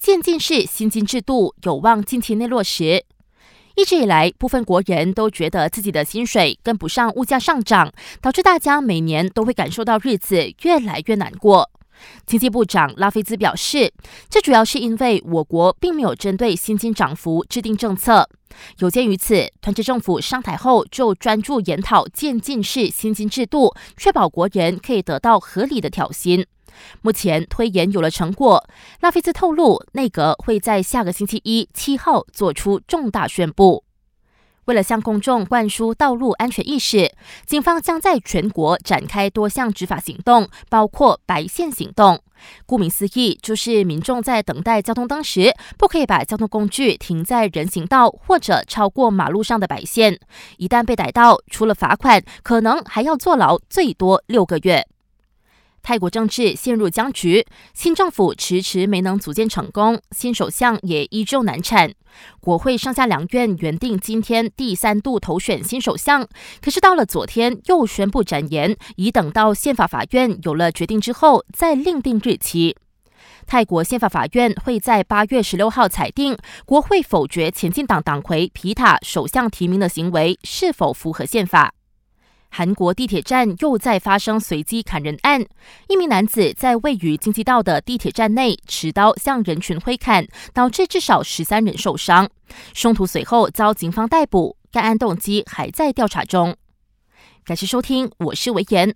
渐进式薪金制度有望近期内落实。一直以来，部分国人都觉得自己的薪水跟不上物价上涨，导致大家每年都会感受到日子越来越难过。经济部长拉菲兹表示，这主要是因为我国并没有针对薪金涨幅制定政策。有鉴于此，团结政府上台后就专注研讨渐进式薪金制度，确保国人可以得到合理的调薪。目前推演有了成果，拉菲兹透露，内阁会在下个星期一七号做出重大宣布。为了向公众灌输道路安全意识，警方将在全国展开多项执法行动，包括白线行动。顾名思义，就是民众在等待交通灯时，不可以把交通工具停在人行道或者超过马路上的白线。一旦被逮到，除了罚款，可能还要坐牢，最多六个月。泰国政治陷入僵局，新政府迟迟没能组建成功，新首相也依旧难产。国会上下两院原定今天第三度投选新首相，可是到了昨天又宣布展延，以等到宪法法院有了决定之后再另定日期。泰国宪法法院会在八月十六号裁定，国会否决前进党党魁皮塔首相提名的行为是否符合宪法。韩国地铁站又再发生随机砍人案，一名男子在位于京畿道的地铁站内持刀向人群挥砍，导致至少十三人受伤。凶徒随后遭警方逮捕，该案动机还在调查中。感谢收听，我是维言。